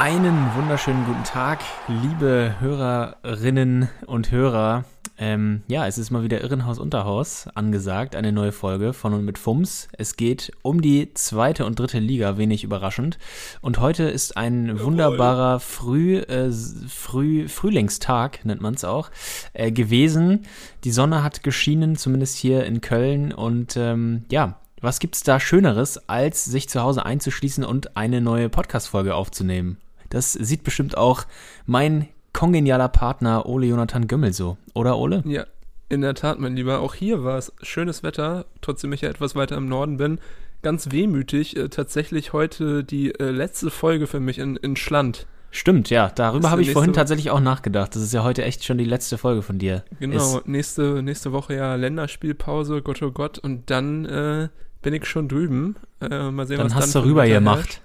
Einen wunderschönen guten Tag, liebe Hörerinnen und Hörer. Ähm, ja, es ist mal wieder Irrenhaus Unterhaus angesagt, eine neue Folge von und mit FUMS. Es geht um die zweite und dritte Liga, wenig überraschend. Und heute ist ein wunderbarer Früh, äh, Früh, Frühlingstag, nennt man es auch, äh, gewesen. Die Sonne hat geschienen, zumindest hier in Köln. Und ähm, ja, was gibt's da Schöneres, als sich zu Hause einzuschließen und eine neue Podcast-Folge aufzunehmen? Das sieht bestimmt auch mein kongenialer Partner Ole Jonathan Gömmel so. Oder Ole? Ja, in der Tat, mein Lieber. Auch hier war es schönes Wetter, trotzdem ich ja etwas weiter im Norden bin. Ganz wehmütig, äh, tatsächlich heute die äh, letzte Folge für mich in, in Schland. Stimmt, ja, darüber habe ich vorhin tatsächlich auch nachgedacht. Das ist ja heute echt schon die letzte Folge von dir. Genau, Ist, nächste, nächste Woche ja Länderspielpause, Gott oh Gott. Und dann äh, bin ich schon drüben. Äh, mal sehen, dann was hast dann du rüber gemacht.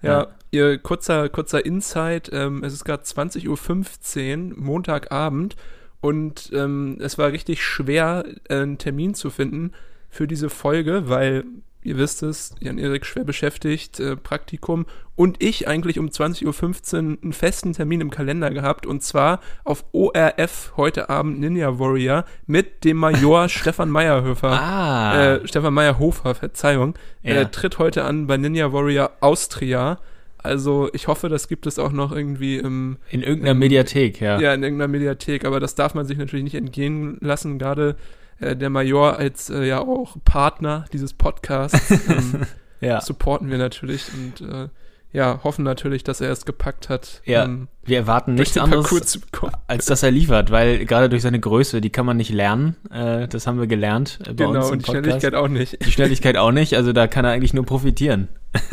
herrscht. Ja, ihr kurzer, kurzer Insight, ähm, es ist gerade 20.15 Uhr, Montagabend und ähm, es war richtig schwer, äh, einen Termin zu finden für diese Folge, weil, ihr wisst es, Jan-Erik schwer beschäftigt, äh, Praktikum und ich eigentlich um 20.15 Uhr einen festen Termin im Kalender gehabt und zwar auf ORF heute Abend Ninja Warrior mit dem Major Stefan Meyerhöfer. Ah, Äh, Stefan Meyerhofer, Verzeihung. Ja. Er tritt heute an bei Ninja Warrior Austria. Also ich hoffe, das gibt es auch noch irgendwie im, in irgendeiner ähm, Mediathek, ja. ja. in irgendeiner Mediathek, aber das darf man sich natürlich nicht entgehen lassen, gerade äh, der Major als äh, ja auch Partner dieses Podcasts ähm, ja. supporten wir natürlich und äh, ja, hoffen natürlich, dass er es gepackt hat, Ja, ähm, Wir erwarten nichts anderes, Parcours zu bekommen. als dass er liefert, weil gerade durch seine Größe, die kann man nicht lernen. Äh, das haben wir gelernt äh, bei uns Genau, im und die. Schnelligkeit auch nicht. Die Schnelligkeit auch nicht, also da kann er eigentlich nur profitieren.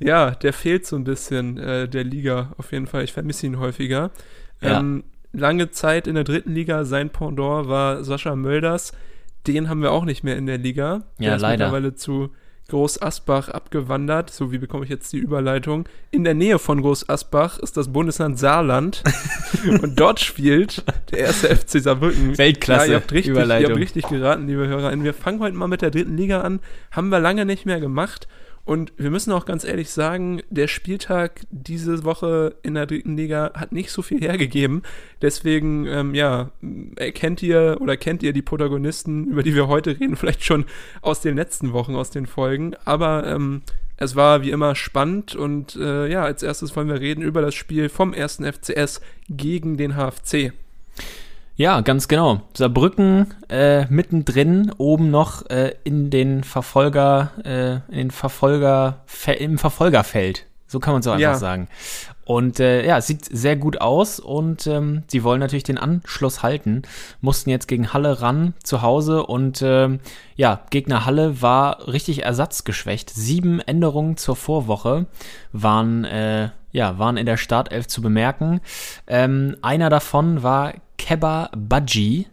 Ja, der fehlt so ein bisschen äh, der Liga auf jeden Fall. Ich vermisse ihn häufiger. Ja. Ähm, lange Zeit in der dritten Liga, sein Pendant war Sascha Mölders. Den haben wir auch nicht mehr in der Liga. Der Ja, ist leider. mittlerweile zu Groß Asbach abgewandert. So wie bekomme ich jetzt die Überleitung? In der Nähe von Groß Asbach ist das Bundesland Saarland. und dort spielt der erste FC Saarbrücken. Weltklasse Ja, ihr habt richtig, ihr Überleitung. habt richtig geraten, liebe HörerInnen. Wir fangen heute mal mit der dritten Liga an. Haben wir lange nicht mehr gemacht. Und wir müssen auch ganz ehrlich sagen, der Spieltag diese Woche in der dritten Liga hat nicht so viel hergegeben. Deswegen, ähm, ja, erkennt ihr oder kennt ihr die Protagonisten, über die wir heute reden, vielleicht schon aus den letzten Wochen, aus den Folgen. Aber ähm, es war wie immer spannend und äh, ja, als erstes wollen wir reden über das Spiel vom ersten FCS gegen den HFC. Ja, ganz genau. Saarbrücken äh, mittendrin, oben noch äh, in den Verfolger, äh, in den Verfolger, im Verfolgerfeld. So kann man so einfach Ja. sagen. Und äh, ja, es sieht sehr gut aus und ähm, sie wollen natürlich den Anschluss halten. Mussten jetzt gegen Halle ran zu Hause und ähm, ja, Gegner Halle war richtig ersatzgeschwächt. Sieben Änderungen zur Vorwoche waren äh, ja waren in der Startelf zu bemerken. Ähm, einer davon war Keba Badji.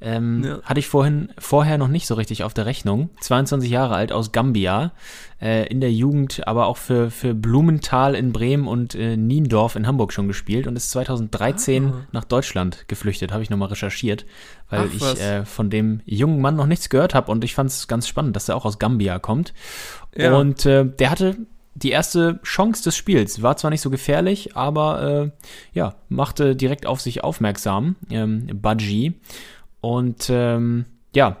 Ähm, Ja. Hatte ich vorhin, vorher noch nicht so richtig auf der Rechnung. 22 Jahre alt aus Gambia, äh, in der Jugend, aber auch für, für Blumenthal in Bremen und äh, Niendorf in Hamburg schon gespielt und ist 2013 Ah. nach Deutschland geflüchtet, habe ich nochmal recherchiert, weil Ach, ich äh, von dem jungen Mann noch nichts gehört habe und ich fand es ganz spannend, dass er auch aus Gambia kommt. Ja. Und äh, der hatte die erste Chance des Spiels. War zwar nicht so gefährlich, aber äh, ja, machte direkt auf sich aufmerksam, ähm, Budgie. Und ähm, ja,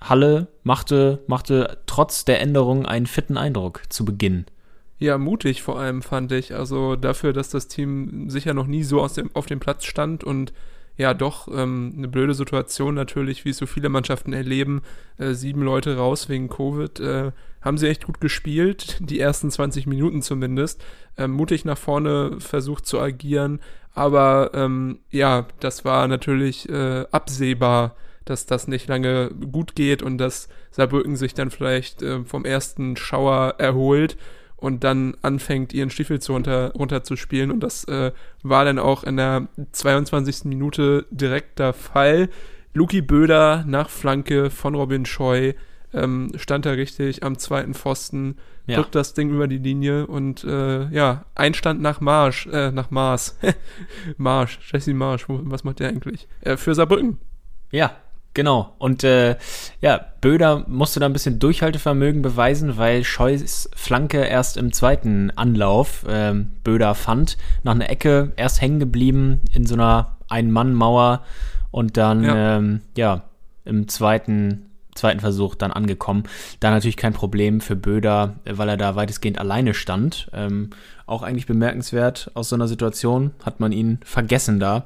Halle machte, machte trotz der Änderung einen fitten Eindruck zu Beginn. Ja, mutig vor allem fand ich. Also dafür, dass das Team sicher noch nie so aus dem, auf dem Platz stand und ja, doch ähm, eine blöde Situation natürlich, wie es so viele Mannschaften erleben. Äh, sieben Leute raus wegen Covid. Äh, haben sie echt gut gespielt, die ersten 20 Minuten zumindest. Ähm, mutig nach vorne versucht zu agieren. Aber ähm, ja, das war natürlich äh, absehbar, dass das nicht lange gut geht und dass Saarbrücken sich dann vielleicht äh, vom ersten Schauer erholt und dann anfängt, ihren Stiefel zu runter, runterzuspielen. Und das äh, war dann auch in der 22. Minute direkt der Fall. Luki Böder nach Flanke von Robin Scheu ähm, stand da richtig am zweiten Pfosten, Ja. drückt das Ding über die Linie und äh, ja, Einstand nach Marsch, äh, nach Mars. Marsch, Jesse Marsch, was macht der eigentlich? Äh, für Saarbrücken. Ja, genau. Und äh, ja, Böder musste da ein bisschen Durchhaltevermögen beweisen, weil Scheus Flanke erst im zweiten Anlauf ähm, Böder fand. Nach einer Ecke erst hängen geblieben in so einer Ein-Mann-Mauer und dann Ja. ähm, ja im zweiten zweiten Versuch dann angekommen. Da natürlich kein Problem für Böder, äh, weil er da weitestgehend alleine stand. Ähm, auch eigentlich bemerkenswert aus so einer Situation hat man ihn vergessen da.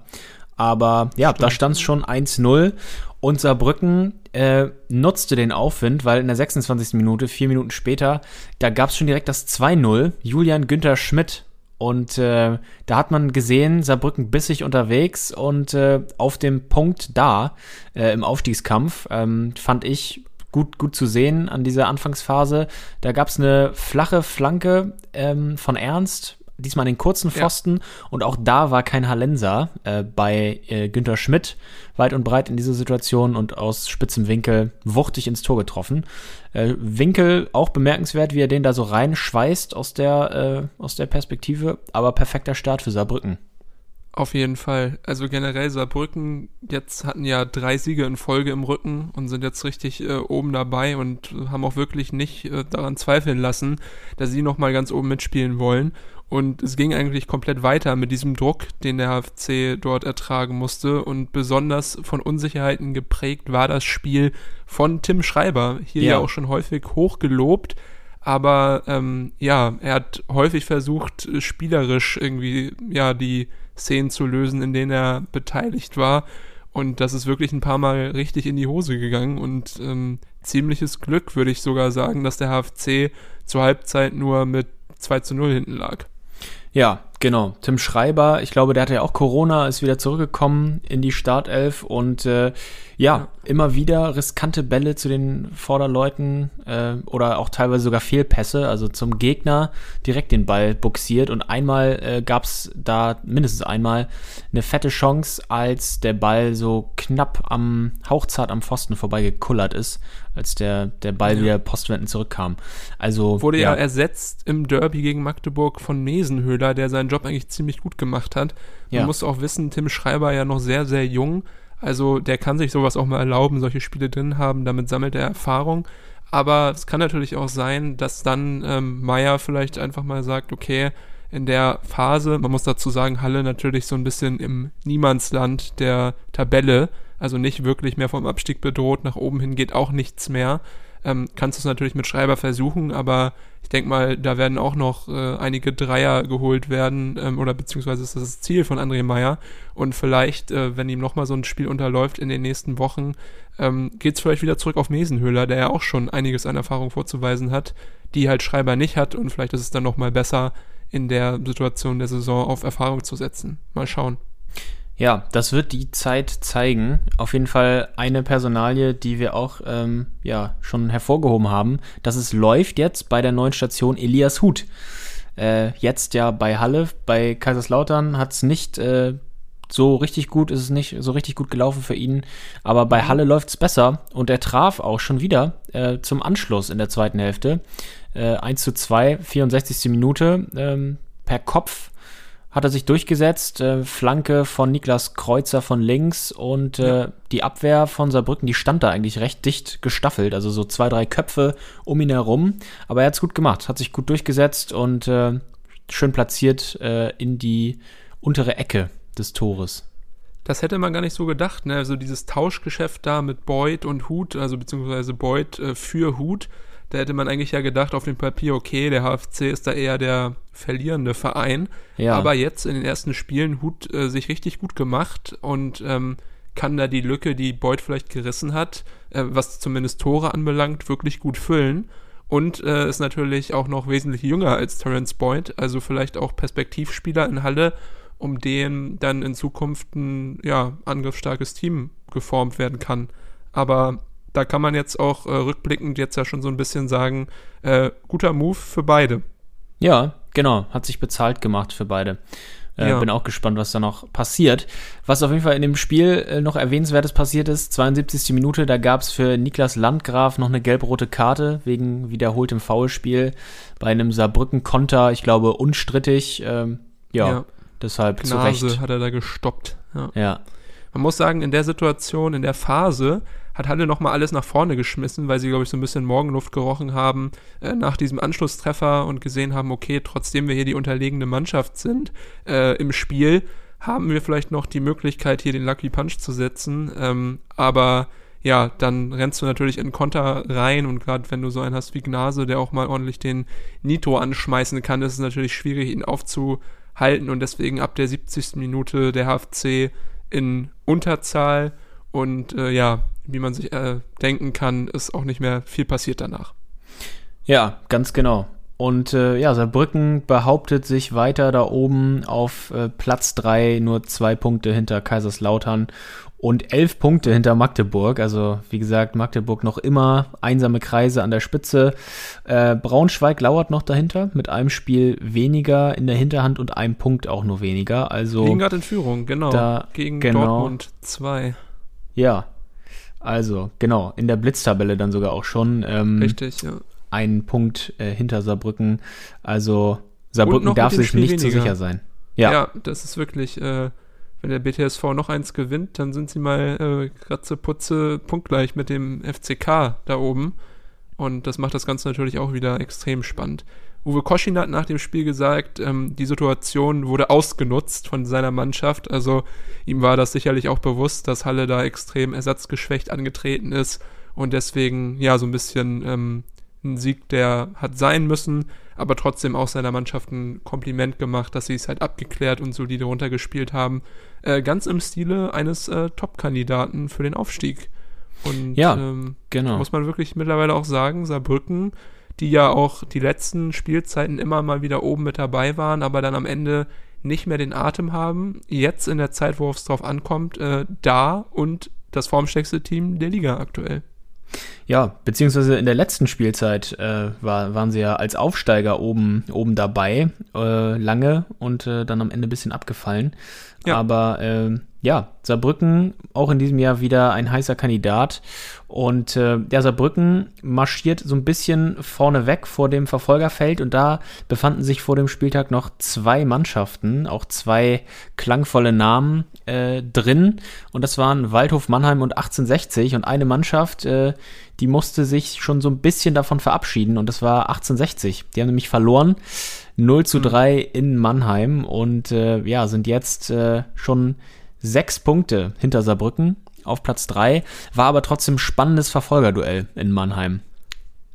Aber ja, da stand es schon 1-0 und Saarbrücken äh, nutzte den Aufwind, weil in der 26. Minute, vier Minuten später, da gab es schon direkt das 2-0. Julian Günther Schmidt. Und äh, da hat man gesehen, Saarbrücken bissig unterwegs und äh, auf dem Punkt da äh, im Aufstiegskampf ähm, fand ich gut, gut zu sehen an dieser Anfangsphase. Da gab es eine flache Flanke ähm, von Ernst, diesmal den kurzen Ja. Pfosten und auch da war kein Hallenser äh, bei äh, Günter Schmidt weit und breit in dieser Situation und aus spitzem Winkel wuchtig ins Tor getroffen. Äh, Winkel auch bemerkenswert, wie er den da so reinschweißt aus der, äh, aus der Perspektive, aber perfekter Start für Saarbrücken. Auf jeden Fall. Also generell Saarbrücken jetzt hatten ja drei Siege in Folge im Rücken und sind jetzt richtig äh, oben dabei und haben auch wirklich nicht äh, daran zweifeln lassen, dass sie nochmal ganz oben mitspielen wollen. Und es ging eigentlich komplett weiter mit diesem Druck, den der HFC dort ertragen musste. Und besonders von Unsicherheiten geprägt war das Spiel von Tim Schreiber. Hier ja, Ja. auch schon häufig hoch gelobt. Aber ähm, ja, er hat häufig versucht, spielerisch irgendwie ja die Szenen zu lösen, in denen er beteiligt war. Und das ist wirklich ein paar Mal richtig in die Hose gegangen und ähm, ziemliches Glück, würde ich sogar sagen, dass der HFC zur Halbzeit nur mit 2 zu 0 hinten lag. Ja, genau. Tim Schreiber, ich glaube, der hatte ja auch Corona, ist wieder zurückgekommen in die Startelf und äh, ja, immer wieder riskante Bälle zu den Vorderleuten äh, oder auch teilweise sogar Fehlpässe, also zum Gegner direkt den Ball buxiert und einmal äh, gab es da mindestens einmal eine fette Chance, als der Ball so knapp am, hauchzart am Pfosten vorbeigekullert ist, als der, der Ball Ja. wieder postwendend zurückkam. Also Wurde ja. ersetzt im Derby gegen Magdeburg von Mesenhöhler, der seinen Job eigentlich ziemlich gut gemacht hat. Man Ja. muss auch wissen, Tim Schreiber ja noch sehr, sehr jung. Also der kann sich sowas auch mal erlauben, solche Spiele drin haben, damit sammelt er Erfahrung. Aber es kann natürlich auch sein, dass dann ähm, Meier vielleicht einfach mal sagt, okay, in der Phase, man muss dazu sagen, Halle natürlich so ein bisschen im Niemandsland der Tabelle, also nicht wirklich mehr vom Abstieg bedroht, nach oben hin geht auch nichts mehr. Ähm, kannst du es natürlich mit Schreiber versuchen, aber ich denke mal, da werden auch noch äh, einige Dreier geholt werden, ähm, oder beziehungsweise ist das das Ziel von André Meyer. Und vielleicht, äh, wenn ihm nochmal so ein Spiel unterläuft in den nächsten Wochen, ähm, geht es vielleicht wieder zurück auf Mesenhöhler, der ja auch schon einiges an Erfahrung vorzuweisen hat, die halt Schreiber nicht hat. Und vielleicht ist es dann nochmal besser, in der Situation der Saison auf Erfahrung zu setzen. Mal schauen. Ja, das wird die Zeit zeigen. Auf jeden Fall eine Personalie, die wir auch ähm, ja, schon hervorgehoben haben, dass es läuft jetzt bei der neuen Station Elias Huth. Äh, jetzt ja bei Halle, bei Kaiserslautern hat es nicht äh, so richtig gut, ist es nicht so richtig gut gelaufen für ihn, aber bei Halle läuft es besser und er traf auch schon wieder äh, zum Anschluss in der zweiten Hälfte. Äh, 1 zu 2, 64. Minute ähm, per Kopf hat er sich durchgesetzt. Äh, Flanke von Niklas Kreuzer von links und äh, die Abwehr von Saarbrücken, die stand da eigentlich recht dicht gestaffelt, also so zwei, drei Köpfe um ihn herum. Aber er hat es gut gemacht, hat sich gut durchgesetzt und äh, schön platziert äh, in die untere Ecke des Tores. Das hätte man gar nicht so gedacht, ne? Also dieses Tauschgeschäft da mit Boyd und Hut, also beziehungsweise Boyd äh, für Hut, da hätte man eigentlich ja gedacht auf dem Papier, okay, der HFC ist da eher der verlierende Verein. Ja. Aber jetzt in den ersten Spielen Hut äh, sich richtig gut gemacht und ähm, kann da die Lücke, die Boyd vielleicht gerissen hat, äh, was zumindest Tore anbelangt, wirklich gut füllen. Und äh, ist natürlich auch noch wesentlich jünger als Terence Boyd, also vielleicht auch Perspektivspieler in Halle, um den dann in Zukunft ein ja, angriffsstarkes Team geformt werden kann. Aber da kann man jetzt auch äh, rückblickend jetzt ja schon so ein bisschen sagen, äh, guter Move für beide. Ja, genau. Hat sich bezahlt gemacht für beide. Äh, Ja. Bin auch gespannt, was da noch passiert. Was auf jeden Fall in dem Spiel äh, noch erwähnenswertes passiert ist, 72. Minute, da gab es für Niklas Landgraf noch eine gelb-rote Karte wegen wiederholtem Foulspiel bei einem Saarbrücken-Konter, ich glaube unstrittig. Ähm, ja, Ja. deshalb zu Gnase Recht. hat er da gestoppt. Ja. Ja, Man muss sagen, in der Situation, in der Phase, hat Halle nochmal alles nach vorne geschmissen, weil sie, glaube ich, so ein bisschen Morgenluft gerochen haben äh, nach diesem Anschlusstreffer und gesehen haben, okay, trotzdem wir hier die unterlegene Mannschaft sind äh, im Spiel, haben wir vielleicht noch die Möglichkeit, hier den Lucky Punch zu setzen. Ähm, aber ja, dann rennst du natürlich in Konter rein und gerade wenn du so einen hast wie Gnase, der auch mal ordentlich den Nitro anschmeißen kann, ist es natürlich schwierig, ihn aufzuhalten und deswegen ab der 70. Minute der HFC in Unterzahl und äh, ja, wie man sich äh, denken kann, ist auch nicht mehr viel passiert danach. Ja, ganz genau. Und äh, ja, Saarbrücken behauptet sich weiter da oben auf äh, Platz 3, nur zwei Punkte hinter Kaiserslautern und elf Punkte hinter Magdeburg. Also wie gesagt, Magdeburg noch immer einsame Kreise an der Spitze. Äh, Braunschweig lauert noch dahinter mit einem Spiel weniger in der Hinterhand und einem Punkt auch nur weniger. Also Liegen gerade in Führung, genau. Da- gegen genau. Dortmund 2. ja, also genau in der Blitztabelle dann sogar auch schon. Ähm, Richtig, ja. einen Punkt äh, hinter Saarbrücken. Also Saarbrücken darf sich Spiel nicht so weniger. sicher sein. ja. Ja, das ist wirklich, äh, wenn der BTSV noch eins gewinnt, dann sind sie mal äh, kratze, putze, punktgleich mit dem FCK da oben. Und das macht das Ganze natürlich auch wieder extrem spannend. Uwe Koschin hat nach dem Spiel gesagt, ähm, die Situation wurde ausgenutzt von seiner Mannschaft. Also ihm war das sicherlich auch bewusst, dass Halle da extrem ersatzgeschwächt angetreten ist und deswegen ja so ein bisschen ähm, ein Sieg, der hat sein müssen, aber trotzdem auch seiner Mannschaft ein Kompliment gemacht, dass sie es halt abgeklärt und solide runtergespielt haben. Äh, ganz im Stile eines äh, Top-Kandidaten für den Aufstieg. Und Ja, ähm, genau. muss man wirklich mittlerweile auch sagen, Saarbrücken, die ja auch die letzten Spielzeiten immer mal wieder oben mit dabei waren, aber dann am Ende nicht mehr den Atem haben, jetzt in der Zeit, worauf es drauf ankommt, äh, da und das formstärkste Team der Liga aktuell. Ja, beziehungsweise in der letzten Spielzeit äh, war, waren sie ja als Aufsteiger oben, oben dabei, äh, lange und äh, dann am Ende ein bisschen abgefallen. Ja. Aber äh, ja, Saarbrücken auch in diesem Jahr wieder ein heißer Kandidat. Und äh, ja, Saarbrücken marschiert so ein bisschen vorne weg vor dem Verfolgerfeld und da befanden sich vor dem Spieltag noch zwei Mannschaften, auch zwei klangvolle Namen äh, drin. Und das waren Waldhof Mannheim und 1860 und eine Mannschaft, äh, die musste sich schon so ein bisschen davon verabschieden und das war 1860. Die haben nämlich verloren. 0 zu 3 in Mannheim und äh, ja, sind jetzt äh, schon sechs Punkte hinter Saarbrücken auf Platz 3. War aber trotzdem spannendes Verfolgerduell in Mannheim.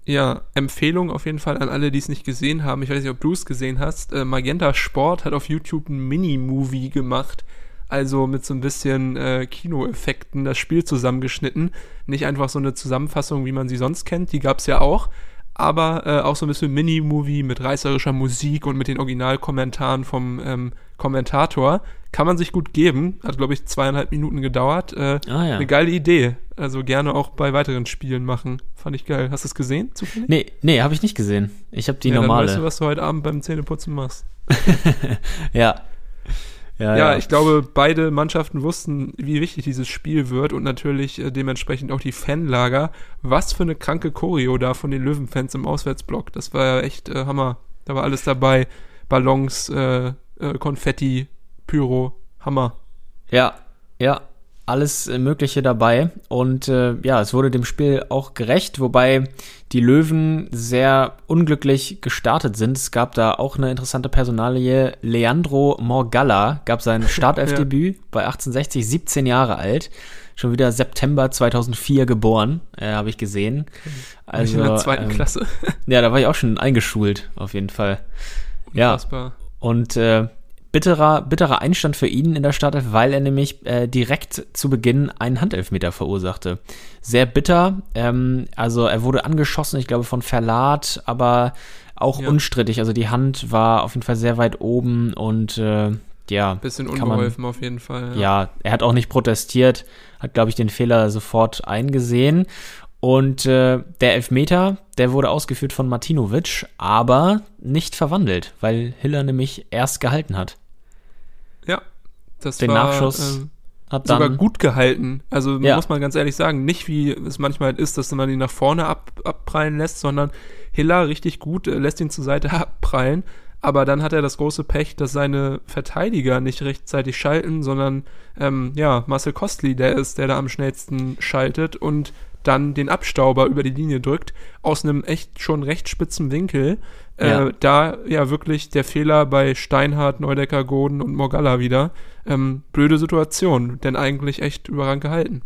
Ja, Empfehlung auf jeden Fall an alle, die es nicht gesehen haben. Ich weiß nicht, ob du es gesehen hast. Äh, Magenta Sport hat auf YouTube ein Mini-Movie gemacht. Also mit so ein bisschen äh, Kinoeffekten das Spiel zusammengeschnitten. Nicht einfach so eine Zusammenfassung, wie man sie sonst kennt. Die gab es ja auch. Aber äh, auch so ein bisschen Mini-Movie mit reißerischer Musik und mit den Originalkommentaren vom ähm, Kommentator. Kann man sich gut geben. Hat, glaube ich, zweieinhalb Minuten gedauert. Äh, Ah ja. Eine geile Idee. Also gerne auch bei weiteren Spielen machen. Fand ich geil. Hast du es gesehen? Zufällig? Nee, nee, habe ich nicht gesehen. Ich habe die ja, Dann normale. weißt du, was du heute Abend beim Zähneputzen machst. ja. Ja, Ja, ja. ich glaube, beide Mannschaften wussten, wie wichtig dieses Spiel wird und natürlich äh, dementsprechend auch die Fanlager. Was für eine kranke Choreo da von den Löwenfans im Auswärtsblock. Das war ja echt äh, Hammer. Da war alles dabei. Ballons, äh, äh, Konfetti, Pyro. Hammer. Ja, ja, alles äh, Mögliche dabei. Und äh, ja, es wurde dem Spiel auch gerecht, wobei die Löwen sehr unglücklich gestartet sind. Es gab da auch eine interessante Personalie. Leandro Morgalla gab sein Startelfdebüt bei 1860, 17 Jahre alt. Schon wieder September 2004 geboren, äh, habe ich gesehen. Also, in der zweiten ähm, Klasse. Ja, da war ich auch schon eingeschult, auf jeden Fall. Ja, Unfassbar. und äh, bitterer, bitterer Einstand für ihn in der Startelf, weil er nämlich äh, direkt zu Beginn einen Handelfmeter verursachte. Sehr bitter. Ähm, also er wurde angeschossen, ich glaube von Verlat, aber auch Ja. unstrittig. Also die Hand war auf jeden Fall sehr weit oben und äh, ja. Bisschen kann man- unbeholfen auf jeden Fall. ja, er hat auch nicht protestiert, hat, glaube ich, den Fehler sofort eingesehen. Und äh, der Elfmeter, der wurde ausgeführt von Martinovic, aber nicht verwandelt, weil Hiller nämlich erst gehalten hat. Das Den war, Nachschuss ähm, hat sogar gut gehalten. Also Ja. muss man ganz ehrlich sagen, nicht wie es manchmal ist, dass man ihn nach vorne ab, abprallen lässt, sondern Hiller richtig gut äh, lässt ihn zur Seite abprallen. Aber dann hat er das große Pech, dass seine Verteidiger nicht rechtzeitig schalten, sondern ähm, ja, Marcel Kostli, der ist, der da am schnellsten schaltet und dann den Abstauber über die Linie drückt, aus einem echt schon recht spitzen Winkel. Äh, Ja. Da ja wirklich der Fehler bei Steinhardt, Neudecker, Goden und Morgalla wieder. Ähm, blöde Situation, denn eigentlich echt überragend gehalten.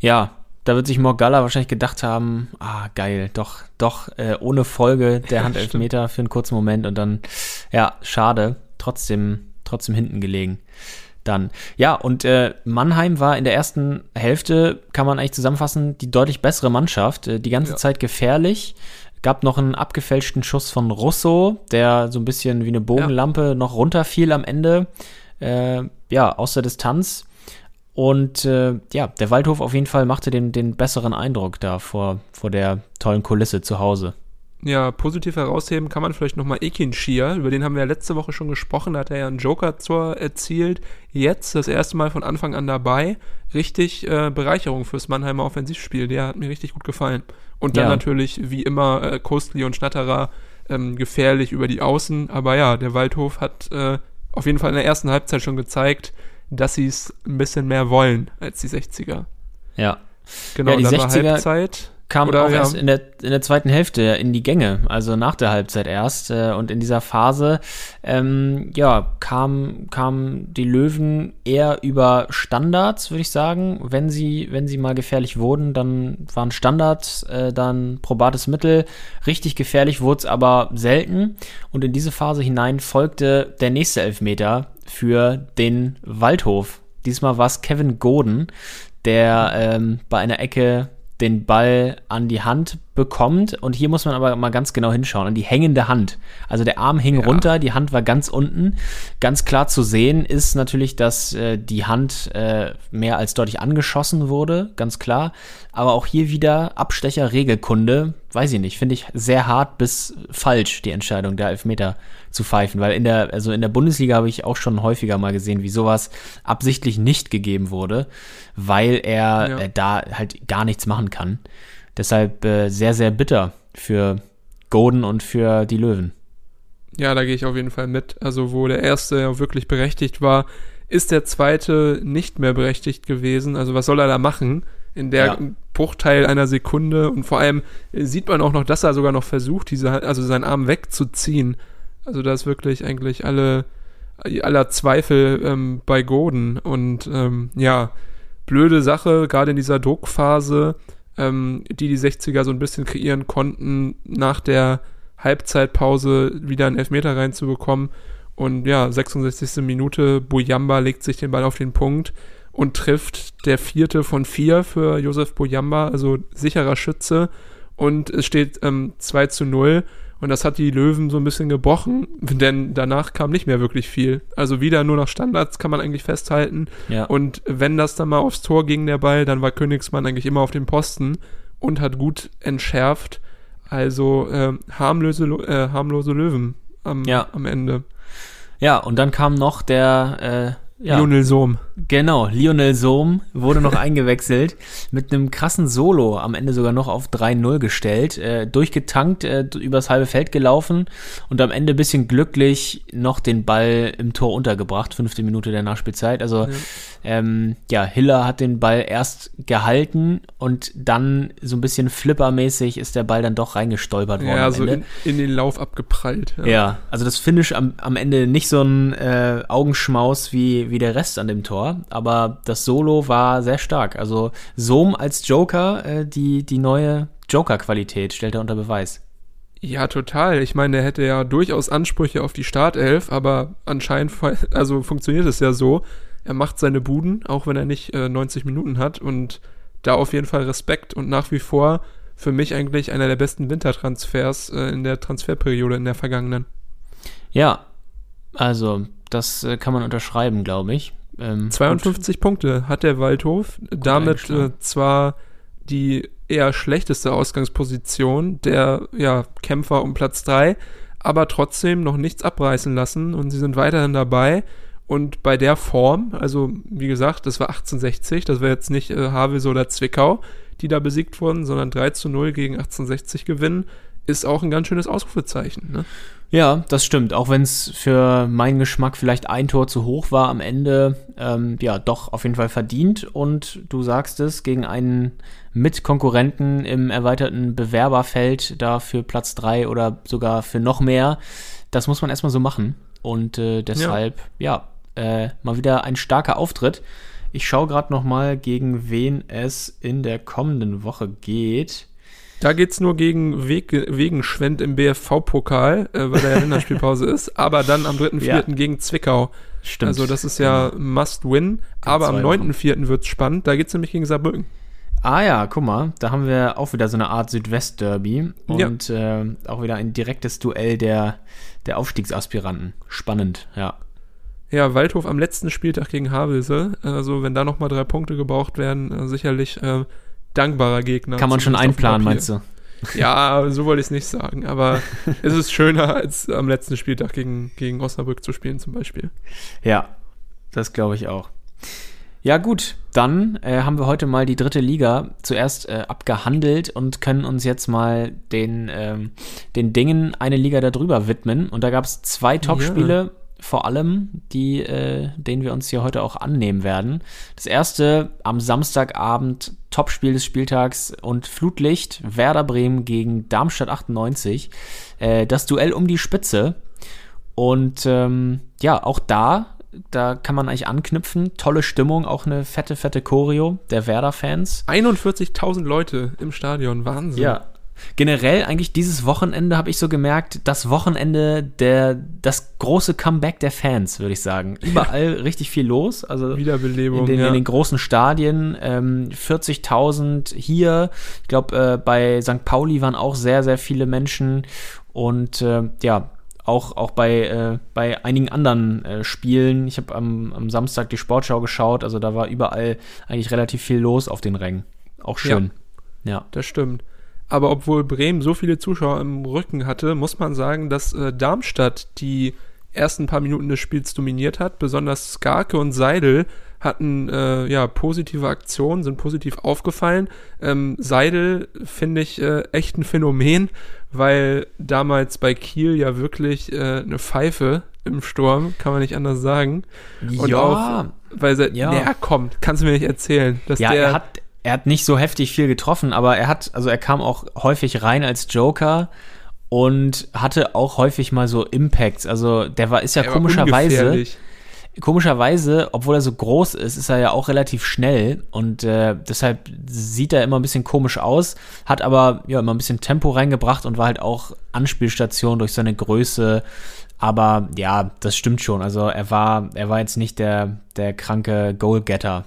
Ja, da wird sich Morgalla wahrscheinlich gedacht haben, ah, geil, doch, doch, äh, ohne Folge der Handelfmeter für einen kurzen Moment und dann, ja, schade, trotzdem, trotzdem hinten gelegen. Dann, ja, und äh, Mannheim war in der ersten Hälfte, kann man eigentlich zusammenfassen, die deutlich bessere Mannschaft, äh, die ganze Ja. Zeit gefährlich. Gab noch einen abgefälschten Schuss von Russo, der so ein bisschen wie eine Bogenlampe noch runterfiel am Ende. Äh, ja, aus der Distanz. Und äh, ja, der Waldhof auf jeden Fall machte den, den besseren Eindruck da vor, vor der tollen Kulisse zu Hause. Ja, positiv herausheben kann man vielleicht nochmal Ekin Shia, über den haben wir ja letzte Woche schon gesprochen, da hat er ja einen Joker-Tor erzielt. Jetzt das erste Mal von Anfang an dabei. Richtig äh, Bereicherung fürs Mannheimer Offensivspiel, der hat mir richtig gut gefallen. Und dann Ja. natürlich, wie immer, äh, Kostli und Schnatterer ähm, gefährlich über die Außen. Aber ja, der Waldhof hat äh, auf jeden Fall in der ersten Halbzeit schon gezeigt, dass sie es ein bisschen mehr wollen als die 60er. Ja, Genau, Ja, die dann war 60er Halbzeit. Kam Oder, auch ja. erst in der, in der zweiten Hälfte in die Gänge, also nach der Halbzeit erst. Äh, und in dieser Phase, ähm, ja, kam, kamen die Löwen eher über Standards, würde ich sagen. Wenn sie, wenn sie mal gefährlich wurden, dann waren Standards äh, dann probates Mittel. Richtig gefährlich wurde es aber selten. Und in diese Phase hinein folgte der nächste Elfmeter für den Waldhof. Diesmal war es Kevin Goden, der ähm, bei einer Ecke den Ball an die Hand bekommt. Und hier muss man aber mal ganz genau hinschauen, an die hängende Hand. Also der Arm hing Ja. runter, die Hand war ganz unten. Ganz klar zu sehen ist natürlich, dass äh, die Hand äh, mehr als deutlich angeschossen wurde, ganz klar. Aber auch hier wieder Abstecher Regelkunde, weiß ich nicht, finde ich sehr hart bis falsch, die Entscheidung, da Elfmeter zu pfeifen. Weil in der, also in der Bundesliga habe ich auch schon häufiger mal gesehen, wie sowas absichtlich nicht gegeben wurde, weil er Ja. äh, da halt gar nichts machen kann. Deshalb äh, sehr, sehr bitter für Golden und für die Löwen. Ja, da gehe ich auf jeden Fall mit. Also, wo der erste ja wirklich berechtigt war, ist der zweite nicht mehr berechtigt gewesen. Also, was soll er da machen? In der Ja. Bruchteil einer Sekunde. Und vor allem äh, sieht man auch noch, dass er sogar noch versucht, diese, also seinen Arm wegzuziehen. Also, da ist wirklich eigentlich alle, aller Zweifel ähm, bei Goden. Und ähm, ja, blöde Sache, gerade in dieser Druckphase, ähm, die die 60er so ein bisschen kreieren konnten, nach der Halbzeitpause wieder einen Elfmeter reinzubekommen. Und ja, 66. Minute, Bujamba legt sich den Ball auf den Punkt und trifft der vierte von vier für Josef Bujamba, also sicherer Schütze. Und es steht ähm, 2 zu 0. Und das hat die Löwen so ein bisschen gebrochen, denn danach kam nicht mehr wirklich viel. Also wieder nur noch Standards kann man eigentlich festhalten. Ja. Und wenn das dann mal aufs Tor ging, der Ball, dann war Königsmann eigentlich immer auf dem Posten und hat gut entschärft. Also ähm, harmlose, Lo- äh, harmlose Löwen am, Ja. am Ende. Ja, und dann kam noch der, äh, ja, Lionel Sohm. Genau, Lionel Sohm wurde noch eingewechselt, mit einem krassen Solo am Ende sogar noch auf 3-0 gestellt, äh, durchgetankt, äh, übers halbe Feld gelaufen und am Ende ein bisschen glücklich noch den Ball im Tor untergebracht, fünfte Minute der Nachspielzeit. Also Ja. ähm, ja, Hiller hat den Ball erst gehalten und dann so ein bisschen flippermäßig ist der Ball dann doch reingestolpert worden. Ja, so in, in den Lauf abgeprallt. Ja, also das Finish am, am Ende nicht so ein äh, Augenschmaus wie, wie der Rest an dem Tor, aber das Solo war sehr stark. Also Sohm als Joker, äh, die, die neue Joker-Qualität stellt er unter Beweis. Ja, total. Ich meine, er hätte ja durchaus Ansprüche auf die Startelf, aber anscheinend also funktioniert es ja so. Er macht seine Buden, auch wenn er nicht äh, 90 Minuten hat und da auf jeden Fall Respekt und nach wie vor für mich eigentlich einer der besten Wintertransfers äh, in der Transferperiode in der vergangenen. Ja, also das äh, kann man unterschreiben, glaube ich. Ähm, 52 Punkte hat der Waldhof, damit äh, zwar die eher schlechteste Ausgangsposition der ja, Kämpfer um Platz 3, aber trotzdem noch nichts abreißen lassen und sie sind weiterhin dabei. Und bei der Form, also wie gesagt, das war 1860, das war jetzt nicht äh, Havels oder Zwickau, die da besiegt wurden, sondern 3 zu 0 gegen 1860 gewinnen, ist auch ein ganz schönes Ausrufezeichen. Ne? Ja, das stimmt. Auch wenn es für meinen Geschmack vielleicht ein Tor zu hoch war, am Ende ähm, ja doch auf jeden Fall verdient. Und du sagst es, gegen einen Mitkonkurrenten im erweiterten Bewerberfeld da für Platz 3 oder sogar für noch mehr, das muss man erstmal so machen. Und äh, deshalb, ja, ja äh, mal wieder ein starker Auftritt. Ich schaue gerade noch mal, gegen wen es in der kommenden Woche geht. Da geht es nur gegen Weg, Wegenschwend im BFV-Pokal, äh, weil da ja Länderspielpause ist, aber dann am 3.4. Ja. gegen Zwickau. Stimmt. Also das ist ja genau. Must-Win. Aber am 9.4. wird es spannend, da geht es nämlich gegen Saarbrücken. Ah ja, guck mal, da haben wir auch wieder so eine Art Südwest-Derby und ja. äh, auch wieder ein direktes Duell der, der Aufstiegsaspiranten. Spannend, ja. Ja, Waldhof am letzten Spieltag gegen Havelse. Also wenn da nochmal drei Punkte gebraucht werden, äh, sicherlich äh, dankbarer Gegner. Kann man schon einplanen, meinst du? Ja, so wollte ich es nicht sagen. Aber es ist schöner, als am letzten Spieltag gegen, gegen Osnabrück zu spielen, zum Beispiel. Ja, das glaube ich auch. Ja, gut, dann äh, haben wir heute mal die dritte Liga zuerst äh, abgehandelt und können uns jetzt mal den, ähm, den Dingen eine Liga darüber widmen. Und da gab es zwei Topspiele. Ja vor allem, die, äh, denen wir uns hier heute auch annehmen werden. Das erste am Samstagabend, Topspiel des Spieltags und Flutlicht, Werder Bremen gegen Darmstadt 98. Äh, das Duell um die Spitze. Und ähm, ja, auch da, da kann man eigentlich anknüpfen. Tolle Stimmung, auch eine fette, fette Choreo der Werder-Fans. 41.000 Leute im Stadion, Wahnsinn. Ja, generell eigentlich dieses Wochenende habe ich so gemerkt, das Wochenende der das große Comeback der Fans, würde ich sagen. Überall richtig viel los, also Wiederbelebung in den, ja. in den großen Stadien, ähm, 40.000 hier. Ich glaube äh, bei St. Pauli waren auch sehr sehr viele Menschen und äh, ja auch, auch bei, äh, bei einigen anderen äh, Spielen. Ich habe am, am Samstag die Sportschau geschaut, also da war überall eigentlich relativ viel los auf den Rängen. Auch schön. Ja, ja. das stimmt. Aber obwohl Bremen so viele Zuschauer im Rücken hatte, muss man sagen, dass äh, Darmstadt die ersten paar Minuten des Spiels dominiert hat. Besonders Skarke und Seidel hatten äh, ja positive Aktionen, sind positiv aufgefallen. Ähm, Seidel finde ich äh, echt ein Phänomen, weil damals bei Kiel ja wirklich äh, eine Pfeife im Sturm, kann man nicht anders sagen. Und ja, auch, weil er ja. näher kommt, kannst du mir nicht erzählen. Dass ja, der, er hat er hat nicht so heftig viel getroffen, aber er hat, also er kam auch häufig rein als Joker und hatte auch häufig mal so Impacts. Also der war, ist ja er komischerweise, komischerweise, obwohl er so groß ist, ist er ja auch relativ schnell und äh, deshalb sieht er immer ein bisschen komisch aus, hat aber ja immer ein bisschen Tempo reingebracht und war halt auch Anspielstation durch seine Größe. Aber ja, das stimmt schon. Also er war, er war jetzt nicht der, der kranke Goalgetter.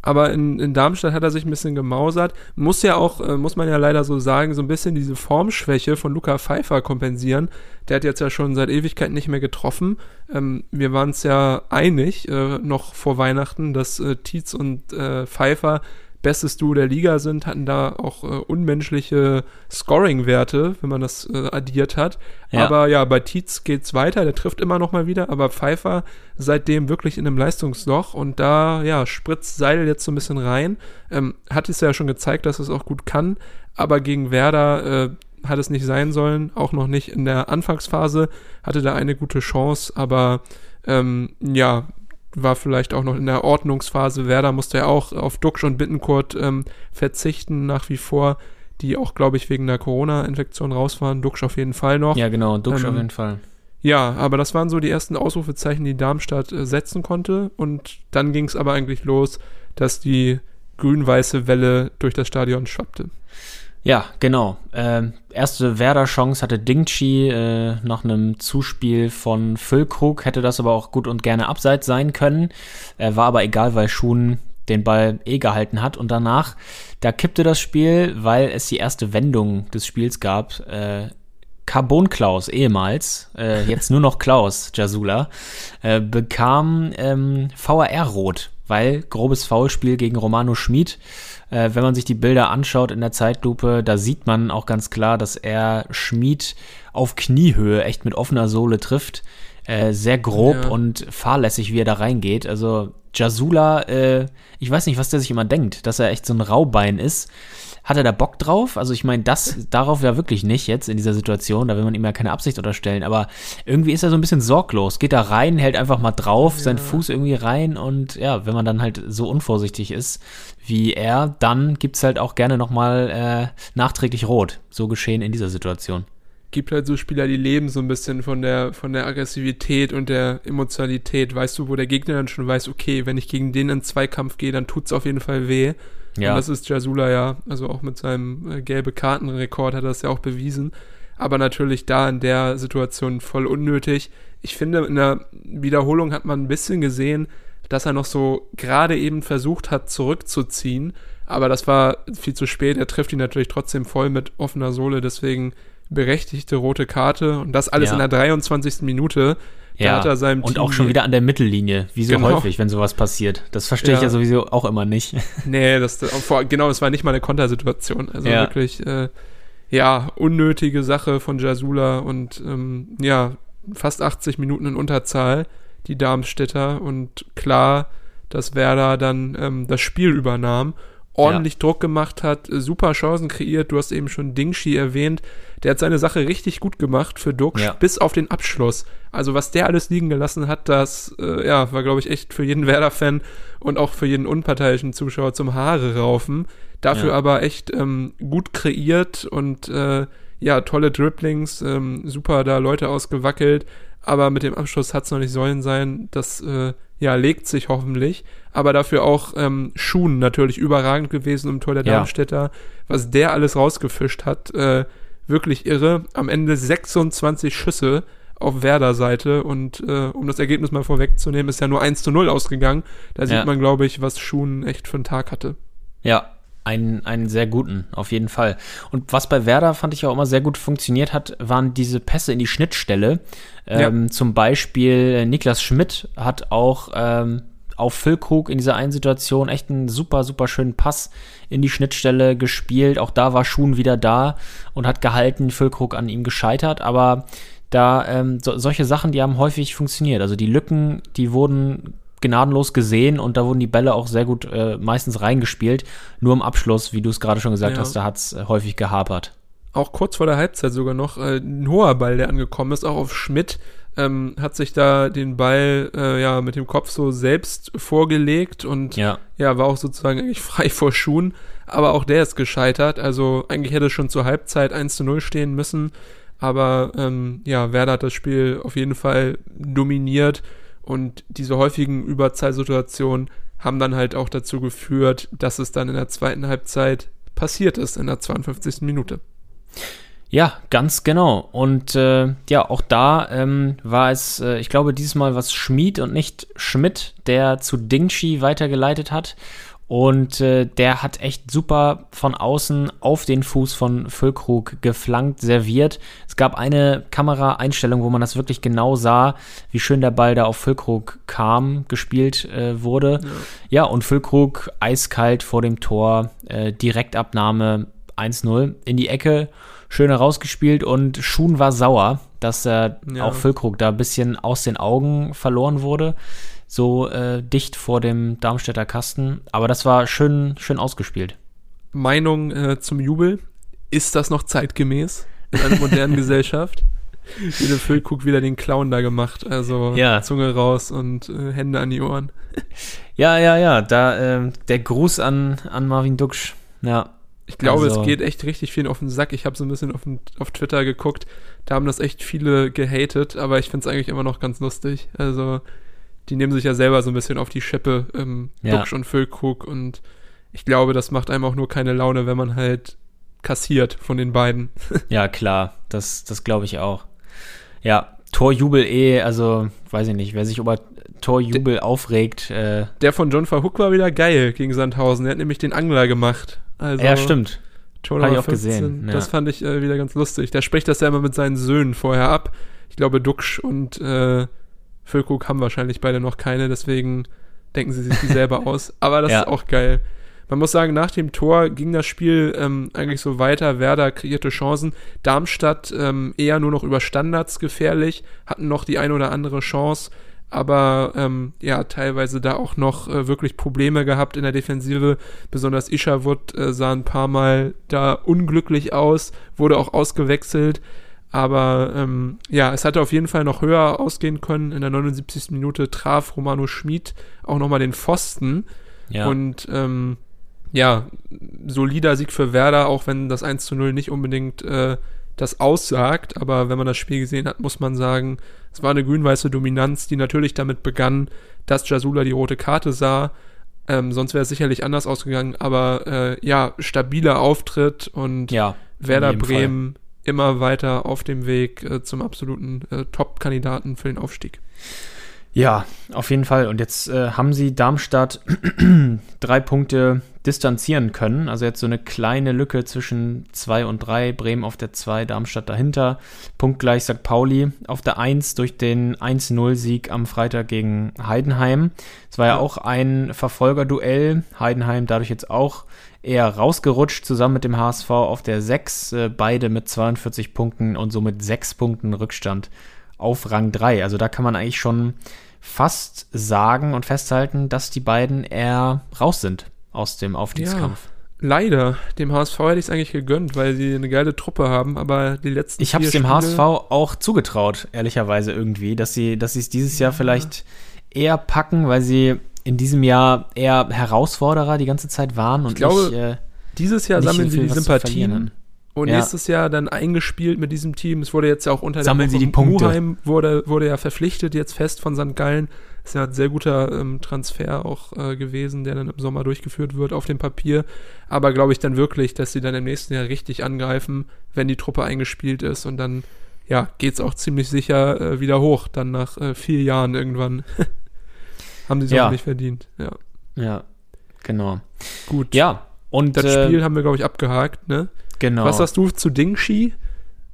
Aber in, in Darmstadt hat er sich ein bisschen gemausert. Muss ja auch, äh, muss man ja leider so sagen, so ein bisschen diese Formschwäche von Luca Pfeiffer kompensieren. Der hat jetzt ja schon seit Ewigkeit nicht mehr getroffen. Ähm, wir waren es ja einig, äh, noch vor Weihnachten, dass äh, Tietz und äh, Pfeiffer bestes Duo der Liga sind, hatten da auch äh, unmenschliche Scoring-Werte, wenn man das äh, addiert hat. Ja. Aber ja, bei Tietz geht's weiter, der trifft immer noch mal wieder, aber Pfeiffer seitdem wirklich in einem Leistungsloch und da, ja, spritzt Seidel jetzt so ein bisschen rein. Ähm, hat es ja schon gezeigt, dass es auch gut kann, aber gegen Werder äh, hat es nicht sein sollen, auch noch nicht in der Anfangsphase, hatte da eine gute Chance, aber ähm, ja, war vielleicht auch noch in der Ordnungsphase. Werder musste ja auch auf Duxch und Bittenkurt ähm, verzichten, nach wie vor, die auch, glaube ich, wegen der Corona-Infektion raus waren. Duxch auf jeden Fall noch. Ja, genau, Duxch ähm, auf jeden Fall. Ja, aber das waren so die ersten Ausrufezeichen, die Darmstadt äh, setzen konnte. Und dann ging es aber eigentlich los, dass die grün-weiße Welle durch das Stadion schwappte. Ja, genau. Ähm, erste Werder-Chance hatte Dingchi äh, nach einem Zuspiel von Füllkrug, hätte das aber auch gut und gerne abseits sein können. Äh, war aber egal, weil Schuhen den Ball eh gehalten hat. Und danach, da kippte das Spiel, weil es die erste Wendung des Spiels gab. Äh, Carbon Klaus, ehemals, äh, jetzt nur noch Klaus Jasula, äh, bekam ähm, VAR-Rot weil grobes Foulspiel gegen Romano Schmid. Äh, wenn man sich die Bilder anschaut in der Zeitlupe, da sieht man auch ganz klar, dass er Schmid auf Kniehöhe echt mit offener Sohle trifft. Äh, sehr grob Ja. und fahrlässig, wie er da reingeht. Also Jasula, äh, ich weiß nicht, was der sich immer denkt, dass er echt so ein Raubein ist. Hat er da Bock drauf? Also ich meine, das darauf ja wirklich nicht jetzt in dieser Situation, da will man ihm ja keine Absicht unterstellen, aber irgendwie ist er so ein bisschen sorglos, geht da rein, hält einfach mal drauf, seinen Fuß irgendwie rein und ja, wenn man dann halt so unvorsichtig ist wie er, dann gibt's halt auch gerne nochmal äh, nachträglich rot. So geschehen in dieser Situation. gibt halt so Spieler, die leben so ein bisschen von der, von der Aggressivität und der Emotionalität. Weißt du, wo der Gegner dann schon weiß, okay, wenn ich gegen den in Zweikampf gehe, dann tut's auf jeden Fall weh. Ja. Und das ist Jasula ja, also auch mit seinem äh, gelbe Kartenrekord hat er das ja auch bewiesen. Aber natürlich da in der Situation voll unnötig. Ich finde, in der Wiederholung hat man ein bisschen gesehen, dass er noch so gerade eben versucht hat, zurückzuziehen. Aber das war viel zu spät. Er trifft ihn natürlich trotzdem voll mit offener Sohle. Deswegen berechtigte rote Karte. Und das alles Ja. in der 23. Minute. Seinem und Team auch schon wieder an der Mittellinie, wie so Genau. häufig, wenn sowas passiert. Das verstehe ich Ja. ja sowieso auch immer nicht. Nee, das, genau, das war nicht mal eine Kontersituation. Also Ja. wirklich, äh, ja, unnötige Sache von Jasula und ähm, ja, fast 80 Minuten in Unterzahl, die Darmstädter. Und klar, dass Werder dann ähm, das Spiel übernahm, ordentlich Druck gemacht hat, super Chancen kreiert. Du hast eben schon Dingshi erwähnt. Der hat seine Sache richtig gut gemacht für Duxch, Ja. bis auf den Abschluss. Also was der alles liegen gelassen hat, das äh, ja, war, glaube ich, echt für jeden Werder-Fan und auch für jeden unparteiischen Zuschauer zum Haare raufen. Dafür Ja. aber echt ähm, gut kreiert und äh, ja, tolle Dribblings, ähm, super da Leute ausgewackelt, aber mit dem Abschluss hat es noch nicht sollen sein. Das äh, ja, legt sich hoffentlich. Aber dafür auch ähm, Schuhen natürlich überragend gewesen im Tor der Ja. Darmstädter. Was der alles rausgefischt hat, äh, wirklich irre. Am Ende 26 Schüsse auf Werder-Seite und äh, um das Ergebnis mal vorwegzunehmen, ist ja nur 1 zu 0 ausgegangen. Da sieht Ja. man, glaube ich, was Schuhen echt für einen Tag hatte. Ja, einen, einen sehr guten, auf jeden Fall. Und was bei Werder fand ich auch immer sehr gut funktioniert hat, waren diese Pässe in die Schnittstelle. Ähm, Zum Beispiel äh, Niklas Schmidt hat auch ähm, auf Füllkrug in dieser einen Situation echt einen super, super schönen Pass in die Schnittstelle gespielt. Auch da war Schuhen wieder da und hat gehalten, Füllkrug an ihm gescheitert, aber da ähm, so, solche Sachen, die haben häufig funktioniert. Also die Lücken, die wurden gnadenlos gesehen und da wurden die Bälle auch sehr gut äh, meistens reingespielt. Nur im Abschluss, wie du es gerade schon gesagt Ja. hast, da hat es äh, häufig gehapert. auch kurz vor der Halbzeit sogar noch äh, ein hoher Ball, der angekommen ist, auch auf Schmidt. Ähm, hat sich da den Ball äh, ja mit dem Kopf so selbst vorgelegt und Ja. ja, war auch sozusagen eigentlich frei vor Schuhen, aber auch der ist gescheitert. Also eigentlich hätte es schon zur Halbzeit 1 zu 0 stehen müssen, aber ähm, ja, Werder hat das Spiel auf jeden Fall dominiert und diese häufigen Überzahlsituationen haben dann halt auch dazu geführt, dass es dann in der zweiten Halbzeit passiert ist, in der 52. Minute. Ja, ganz genau. Und äh, ja, auch da ähm, war es, äh, ich glaube, diesmal was Schmid und nicht Schmidt, der zu Dingshi weitergeleitet hat. Und äh, der hat echt super von außen auf den Fuß von Füllkrug geflankt, serviert. Es gab eine Kameraeinstellung, wo man das wirklich genau sah, wie schön der Ball da auf Füllkrug kam, gespielt äh, wurde. Ja. und Füllkrug eiskalt vor dem Tor, äh, Direktabnahme 1-0 in die Ecke, schön herausgespielt und Schuhn war sauer, dass er Ja. auch Füllkrug da ein bisschen aus den Augen verloren wurde so äh, dicht vor dem Darmstädter Kasten. Aber das war schön, schön ausgespielt. Meinung äh, zum Jubel. Ist das noch zeitgemäß in einer modernen Gesellschaft? Jede Füllkuck wieder den Clown da gemacht. Also Ja. Zunge raus und äh, Hände an die Ohren. Ja, ja, ja. Da äh, der Gruß an, an Marvin Duksch. Ja. Ich glaube, Also- es geht echt richtig vielen auf den Sack. Ich habe so ein bisschen auf, auf Twitter geguckt. Da haben das echt viele gehatet, aber ich finde es eigentlich immer noch ganz lustig. Also, die nehmen sich ja selber so ein bisschen auf die Schippe, ähm, Ja. Duxch und Füllkrug. Und ich glaube, das macht einem auch nur keine Laune, wenn man halt kassiert von den beiden. Ja, klar. Das, das glaube ich auch. Ja, Torjubel eh, also weiß ich nicht, wer sich über Torjubel aufregt. Äh, Der von John Verhook war wieder geil gegen Sandhausen. Der hat nämlich den Angler gemacht. Also, ja, stimmt. Tor Hab ich Nummer auch gesehen, ja. Das fand ich äh, wieder ganz lustig. Der spricht das ja immer mit seinen Söhnen vorher ab. Ich glaube, Duxch und äh, Füllkrug haben wahrscheinlich beide noch keine, deswegen denken sie sich die selber aus. Aber das Ja. ist auch geil. Man muss sagen, nach dem Tor ging das Spiel ähm, eigentlich so weiter. Werder kreierte Chancen. Darmstadt ähm, eher nur noch über Standards gefährlich, hatten noch die eine oder andere Chance, aber ähm, ja, teilweise da auch noch äh, wirklich Probleme gehabt in der Defensive. Besonders Isherwood äh, sah ein paar Mal da unglücklich aus, wurde auch ausgewechselt. Aber ähm, ja, es hatte auf jeden Fall noch höher ausgehen können. In der 79. Minute traf Romano Schmid auch nochmal den Pfosten. Ja. Und ähm, ja, solider Sieg für Werder, auch wenn das 1 zu 0 nicht unbedingt äh, das aussagt. Aber wenn man das Spiel gesehen hat, muss man sagen, es war eine grün-weiße Dominanz, die natürlich damit begann, dass Jasula die rote Karte sah. Ähm, sonst wäre es sicherlich anders ausgegangen. Aber äh, ja, stabiler Auftritt und ja, Werder jedem Fall. Bremen immer weiter auf dem Weg äh, zum absoluten äh, Top-Kandidaten für den Aufstieg. Ja, auf jeden Fall. Und jetzt äh, haben sie Darmstadt drei Punkte distanzieren können. Also jetzt so eine kleine Lücke zwischen 2 und 3. Bremen auf der 2, Darmstadt dahinter. Punktgleich St. Pauli auf der 1 durch den 1-0-Sieg am Freitag gegen Heidenheim. Es war ja auch ein Verfolgerduell. Heidenheim dadurch jetzt auch eher rausgerutscht, zusammen mit dem HSV auf der 6. Äh, beide mit 42 Punkten und somit 6 Punkten Rückstand auf Rang 3. Also da kann man eigentlich schon fast sagen und festhalten, dass die beiden eher raus sind aus dem Aufstiegskampf. Leider, dem HSV hätte ich es eigentlich gegönnt, weil sie eine geile Truppe haben, aber die letzten Ich habe es dem Spiele- HSV auch zugetraut, ehrlicherweise irgendwie, dass sie dass sie es dieses Jahr vielleicht eher packen, weil sie in diesem Jahr eher Herausforderer die ganze Zeit waren und glaube, nicht, äh, Dieses Jahr sammeln sie die Sympathien. Und Ja. nächstes Jahr dann eingespielt mit diesem Team. Es wurde jetzt ja auch unter Sammeln der sie die Punkte. Muheim wurde, wurde ja verpflichtet, jetzt fest von St. Gallen. Ist ja ein sehr guter ähm, Transfer auch äh, gewesen, der dann im Sommer durchgeführt wird auf dem Papier. Aber glaube ich dann wirklich, dass sie dann im nächsten Jahr richtig angreifen, wenn die Truppe eingespielt ist und dann ja, geht's auch ziemlich sicher äh, wieder hoch, dann nach äh, vier Jahren irgendwann. Haben sie es Ja. auch nicht verdient. Ja, ja, genau. gut. Ja, und Das äh, Spiel haben wir, glaube ich, abgehakt, ne? Genau. Was sagst du zu Dingshi?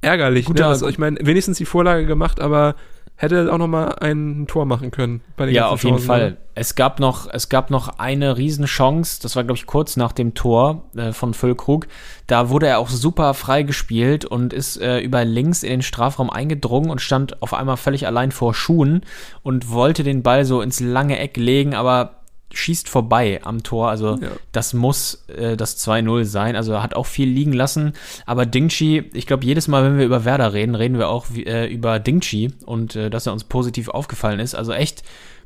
Ärgerlich, Guter- ne? Also, ich meine, wenigstens die Vorlage gemacht, aber hätte auch noch mal ein Tor machen können bei den Ja, auf jeden Chancen, Fall. ne? Es gab noch, es gab noch eine Riesenchance, das war, glaube ich, kurz nach dem Tor äh, von Füllkrug. Da wurde er auch super frei gespielt und ist äh, über links in den Strafraum eingedrungen und stand auf einmal völlig allein vor Schuhen und wollte den Ball so ins lange Eck legen, aber schießt vorbei am Tor. Also Ja. das muss äh, das 2-0 sein. Also er hat auch viel liegen lassen. Aber Dingchi, ich glaube, jedes Mal, wenn wir über Werder reden, reden wir auch äh, über Dingchi und äh, dass er uns positiv aufgefallen ist. Also echt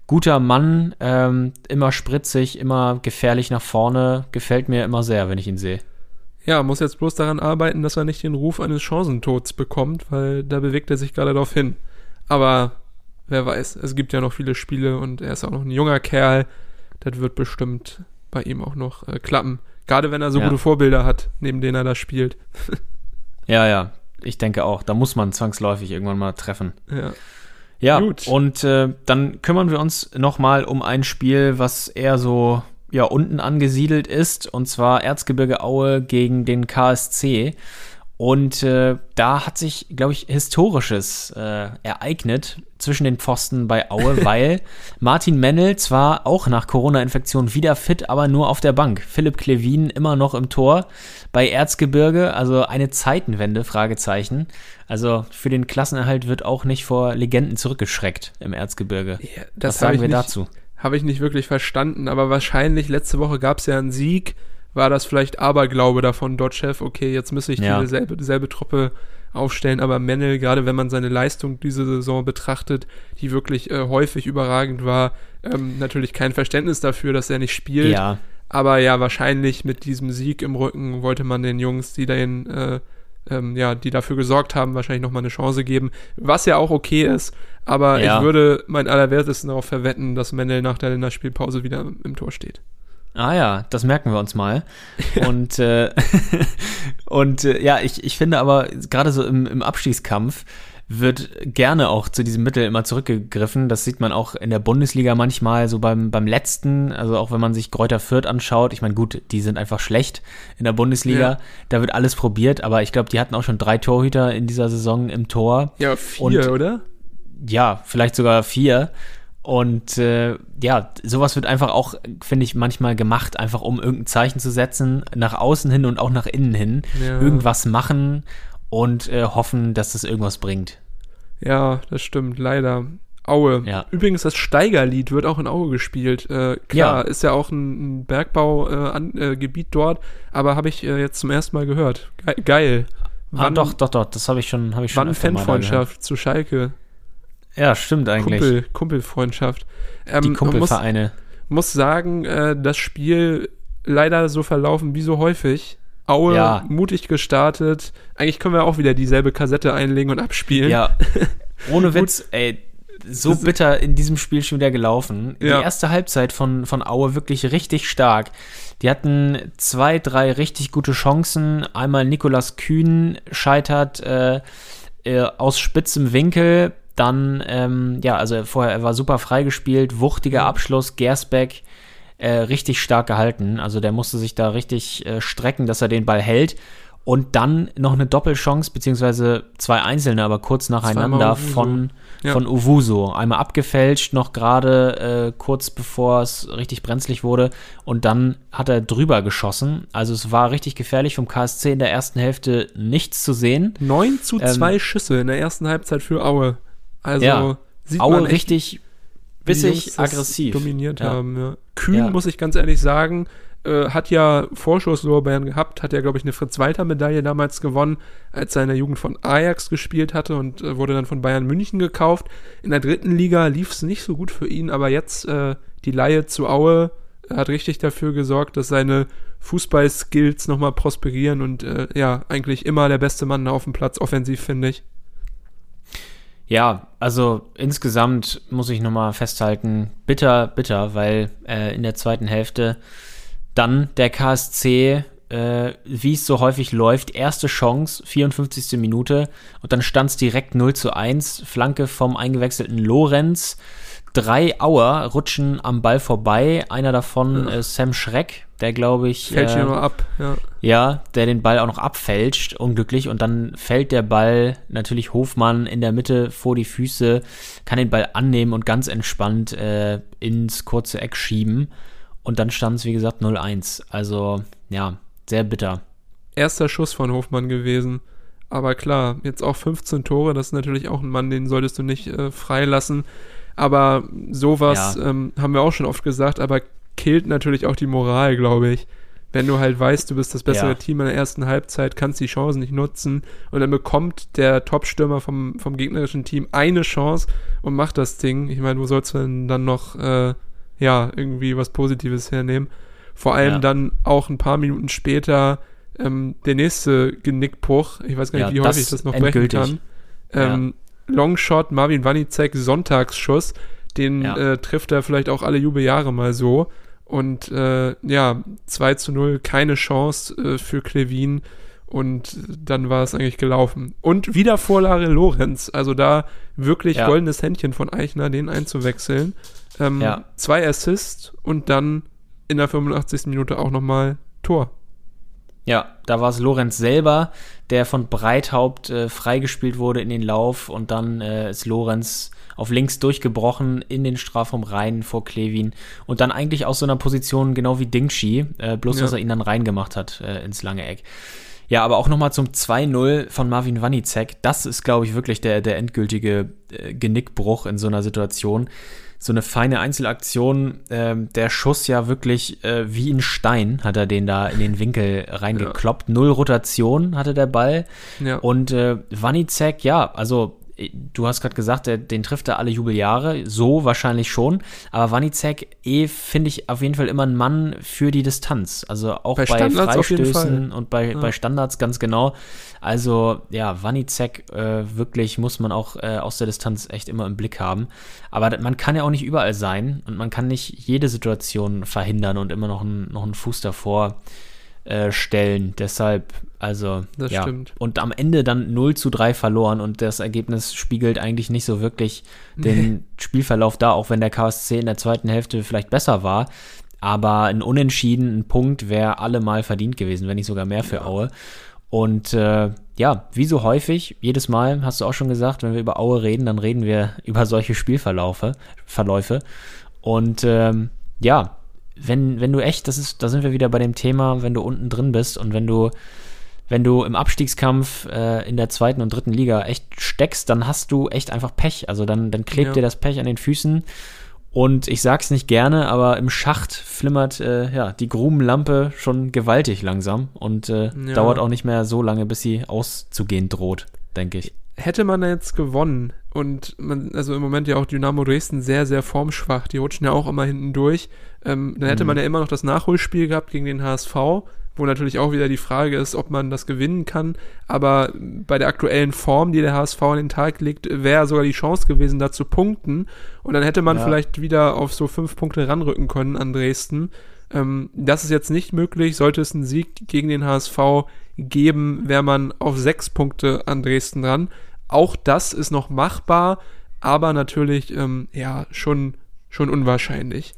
guter Mann, ähm, immer spritzig, immer gefährlich nach vorne. Gefällt mir immer sehr, wenn ich ihn sehe. Ja, muss jetzt bloß daran arbeiten, dass er nicht den Ruf eines Chancentods bekommt, weil da bewegt er sich gerade darauf hin. Aber wer weiß, es gibt ja noch viele Spiele und er ist auch noch ein junger Kerl. Das wird bestimmt bei ihm auch noch äh, klappen. Gerade wenn er so Ja. gute Vorbilder hat, neben denen er da spielt. Ja, ja, ich denke auch. Da muss man zwangsläufig irgendwann mal treffen. Ja. Ja, Gut. und äh, dann kümmern wir uns nochmal um ein Spiel, was eher so ja, unten angesiedelt ist, und zwar Erzgebirge Aue gegen den KSC. Und äh, da hat sich, glaube ich, Historisches äh, ereignet zwischen den Pfosten bei Aue, weil Martin Mennel zwar auch nach Corona-Infektion wieder fit, aber nur auf der Bank. Philipp Klevin immer noch im Tor bei Erzgebirge, also eine Zeitenwende, Fragezeichen. Also für den Klassenerhalt wird auch nicht vor Legenden zurückgeschreckt im Erzgebirge. Ja, Was sagen wir nicht, dazu? Habe ich nicht wirklich verstanden, aber wahrscheinlich letzte Woche gab es ja einen Sieg. War das vielleicht Aberglaube davon, Dotchev, okay, jetzt müsste ich Ja. dieselbe, dieselbe Truppe aufstellen, aber Mennel, gerade wenn man seine Leistung diese Saison betrachtet, die wirklich äh, häufig überragend war, ähm, natürlich kein Verständnis dafür, dass er nicht spielt. Ja, Aber ja, wahrscheinlich mit diesem Sieg im Rücken wollte man den Jungs, die den, äh, ähm, ja, die dafür gesorgt haben, wahrscheinlich nochmal eine Chance geben. Was ja auch okay ist, aber Ja. ich würde mein allerwertesten darauf verwetten, dass Mendel nach der Länderspielpause wieder im Tor steht. Ah ja, das merken wir uns mal. Und, äh, und äh, ja, ich, ich finde aber, gerade so im, im Abstiegskampf wird gerne auch zu diesem Mittel immer zurückgegriffen. Das sieht man auch in der Bundesliga manchmal, so beim, beim letzten, also auch wenn man sich Kräuter Fürth anschaut. Ich meine, gut, die sind einfach schlecht in der Bundesliga. Ja. Da wird alles probiert, aber ich glaube, die hatten auch schon drei Torhüter in dieser Saison im Tor. Ja, vier, Und- oder? ja, vielleicht sogar vier. Und äh, ja, sowas wird einfach auch, finde ich, manchmal gemacht, einfach um irgendein Zeichen zu setzen, nach außen hin und auch nach innen hin. Ja. Irgendwas machen und äh, hoffen, dass das irgendwas bringt. Ja, das stimmt, leider. Aue. Ja. Übrigens, das Steigerlied wird auch in Aue gespielt. Äh, klar, Ja. ist ja auch ein, ein Bergbaugebiet äh, äh, dort, aber habe ich äh, jetzt zum ersten Mal gehört. Ge geil. ah, doch, doch, doch, das habe ich schon, habe ich schon Wann Fanfreundschaft zu Schalke? Ja, stimmt eigentlich. Kumpel, Kumpelfreundschaft. Ähm, Die Kumpelvereine. Muss, muss sagen, äh, das Spiel leider so verlaufen wie so häufig. Aue Ja. mutig gestartet. Eigentlich können wir auch wieder dieselbe Kassette einlegen und abspielen. Ja, ohne Witz, ey, so bitter in diesem Spiel schon wieder gelaufen. Ja. Die erste Halbzeit von, von Aue wirklich richtig stark. Die hatten zwei, drei richtig gute Chancen. Einmal Nikolas Kühn scheitert äh, äh, aus spitzem Winkel. Dann, ähm, ja, also vorher, er war super freigespielt, wuchtiger Abschluss, Gersbeck äh, richtig stark gehalten. Also der musste sich da richtig äh, strecken, dass er den Ball hält. Und dann noch eine Doppelchance, beziehungsweise zwei einzelne, aber kurz nacheinander von, Ja. von Uwuso. Einmal abgefälscht, noch gerade äh, kurz bevor es richtig brenzlig wurde. Und dann hat er drüber geschossen. Also es war richtig gefährlich vom KSC in der ersten Hälfte nichts zu sehen. 9 zu Ähm, 2 Schüsse in der ersten Halbzeit für Aue. Also Ja. sieht Aue man echt, richtig bissig aggressiv. dominiert Ja. haben. Ja. Kühn, Ja. muss ich ganz ehrlich sagen, äh, hat ja Vorschusslorbeeren gehabt, hat ja, glaube ich, eine Fritz-Walter-Medaille damals gewonnen, als er in der Jugend von Ajax gespielt hatte und äh, wurde dann von Bayern München gekauft. In der dritten Liga lief es nicht so gut für ihn, aber jetzt äh, die Laie zu Aue äh, hat richtig dafür gesorgt, dass seine Fußball-Skills nochmal prosperieren und äh, ja, eigentlich immer der beste Mann auf dem Platz, offensiv, finde ich. Ja, also insgesamt muss ich nochmal festhalten, bitter, bitter, weil äh, in der zweiten Hälfte dann der KSC, äh, wie es so häufig läuft, erste Chance, 54. Minute und dann stand es direkt 0 zu 1, Flanke vom eingewechselten Lorenz. Drei Auer rutschen am Ball vorbei, einer davon äh, Sam Schreck, der glaube ich Fällt äh, nur ab, ja. ja, der den Ball auch noch abfälscht, unglücklich. Und dann fällt der Ball natürlich Hofmann in der Mitte vor die Füße, kann den Ball annehmen und ganz entspannt äh, ins kurze Eck schieben. Und dann stand es, wie gesagt, 0-1. Also, ja, sehr bitter. erster Schuss von Hofmann gewesen. Aber klar, jetzt auch 15 Tore, das ist natürlich auch ein Mann, den solltest du nicht äh, freilassen. Aber sowas Ja. ähm, haben wir auch schon oft gesagt, aber killt natürlich auch die Moral, glaube ich. Wenn du halt weißt, du bist das bessere Ja. Team in der ersten Halbzeit, kannst die Chancen nicht nutzen und dann bekommt der Top-Stürmer vom, vom gegnerischen Team eine Chance und macht das Ding. Ich meine, wo sollst du denn dann noch, äh, ja, irgendwie was Positives hernehmen? Vor allem Ja. dann auch ein paar Minuten später ähm, der nächste Genickbruch. Ich weiß gar nicht, Ja, wie häufig das noch brechen kann. Ähm, Longshot, Marvin Wanicek, Sonntagsschuss. Den Ja. äh, trifft er vielleicht auch alle Jubeljahre mal so. Und äh, ja, 2 zu 0, keine Chance äh, für Klevin. Und dann war es eigentlich gelaufen. Und wieder Vorlage Lorenz. Also da wirklich Ja. goldenes Händchen von Eichner, den einzuwechseln. Ähm, Ja. Zwei Assists und dann in der 85. Minute auch nochmal Tor. Ja, da war es Lorenz selber, der von Breithaupt äh, freigespielt wurde in den Lauf und dann äh, ist Lorenz auf links durchgebrochen in den Strafraum rein vor Klevin und dann eigentlich aus so einer Position genau wie Dingshi, äh, bloß Ja. dass er ihn dann reingemacht hat äh, ins lange Eck. Ja, aber auch nochmal zum 2-0 von Marvin Wanicek. Das ist, glaube ich, wirklich der, der endgültige äh, Genickbruch in so einer Situation. So eine feine Einzelaktion. Ähm, der Schuss ja wirklich äh, wie ein Stein hat er den da in den Winkel reingekloppt. Null Rotation hatte der Ball. Ja. Und äh, Wanicek, ja, also du hast gerade gesagt, der, den trifft er alle Jubeljahre, so wahrscheinlich schon. Aber Wanicek eh finde ich auf jeden Fall immer ein Mann für die Distanz. Also auch Bei bei, Freistößen und bei, bei Standards ganz genau. Also ja, Wanicek äh, wirklich muss man auch äh, aus der Distanz echt immer im Blick haben. Aber man kann ja auch nicht überall sein und man kann nicht jede Situation verhindern und immer noch, ein, noch einen Fuß davor äh, stellen. Deshalb, also Das ja. stimmt. Und am Ende dann 0 zu 3 verloren und das Ergebnis spiegelt eigentlich nicht so wirklich den Spielverlauf da, auch wenn der KSC in der zweiten Hälfte vielleicht besser war. Aber ein Unentschieden, ein Punkt wäre allemal verdient gewesen, wenn nicht sogar mehr für Aue. Und äh, ja, wie so häufig, jedes Mal, hast du auch schon gesagt, wenn wir über Aue reden, dann reden wir über solche Spielverläufe. Verläufe. Und ähm, ja, wenn, wenn du echt, das ist, da sind wir wieder bei dem Thema, wenn du unten drin bist und wenn du, wenn du im Abstiegskampf äh, in der zweiten und dritten Liga echt steckst, dann hast du echt einfach Pech. Also dann, dann klebt Ja. dir das Pech an den Füßen. Und ich sag's nicht gerne, aber im Schacht flimmert äh, ja die Grubenlampe schon gewaltig langsam und äh, Ja. dauert auch nicht mehr so lange, bis sie auszugehen droht, denke ich. hätte man jetzt gewonnen und man, also im Moment ja auch Dynamo Dresden sehr, sehr formschwach, die rutschen ja auch immer hinten durch, ähm, dann hätte Mhm. man ja immer noch das Nachholspiel gehabt gegen den HSV, wo natürlich auch wieder die Frage ist, ob man das gewinnen kann, aber bei der aktuellen Form, die der HSV an den Tag legt, wäre sogar die Chance gewesen, da zu punkten und dann hätte man Ja. vielleicht wieder auf so fünf Punkte ranrücken können an Dresden. Ähm, das ist jetzt nicht möglich. Sollte es einen Sieg gegen den HSV geben, wäre man auf sechs Punkte an Dresden dran. Auch das ist noch machbar, aber natürlich ähm, ja schon, schon unwahrscheinlich.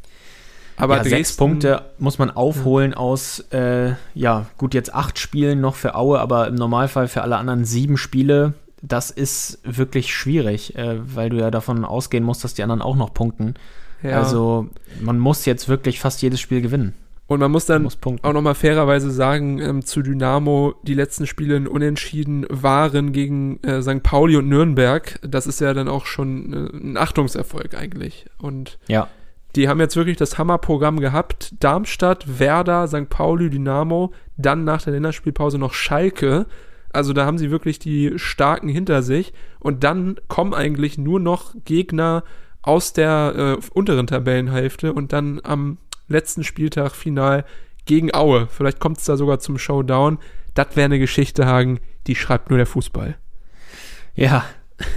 Aber ja, sechs Punkte muss man aufholen aus, äh, ja, gut, jetzt acht Spielen noch für Aue, aber im Normalfall für alle anderen sieben Spiele. Das ist wirklich schwierig, äh, weil du ja davon ausgehen musst, dass die anderen auch noch punkten. ja. Also man muss jetzt wirklich fast jedes Spiel gewinnen. Und man muss Man dann muss punkten. auch nochmal fairerweise sagen, ähm, zu Dynamo, die letzten Spiele in unentschieden waren gegen äh, St. Pauli und Nürnberg. Das ist ja dann auch schon äh, ein Achtungserfolg eigentlich. Und Ja, die haben jetzt wirklich das Hammerprogramm gehabt. Darmstadt, Werder, St. Pauli, Dynamo, dann nach der Länderspielpause noch Schalke. Also da haben sie wirklich die Starken hinter sich. Und dann kommen eigentlich nur noch Gegner aus der äh, unteren Tabellenhälfte und dann am letzten Spieltag final gegen Aue. Vielleicht kommt es da sogar zum Showdown. Das wäre eine Geschichte, Hagen, die schreibt nur der Fußball. ja,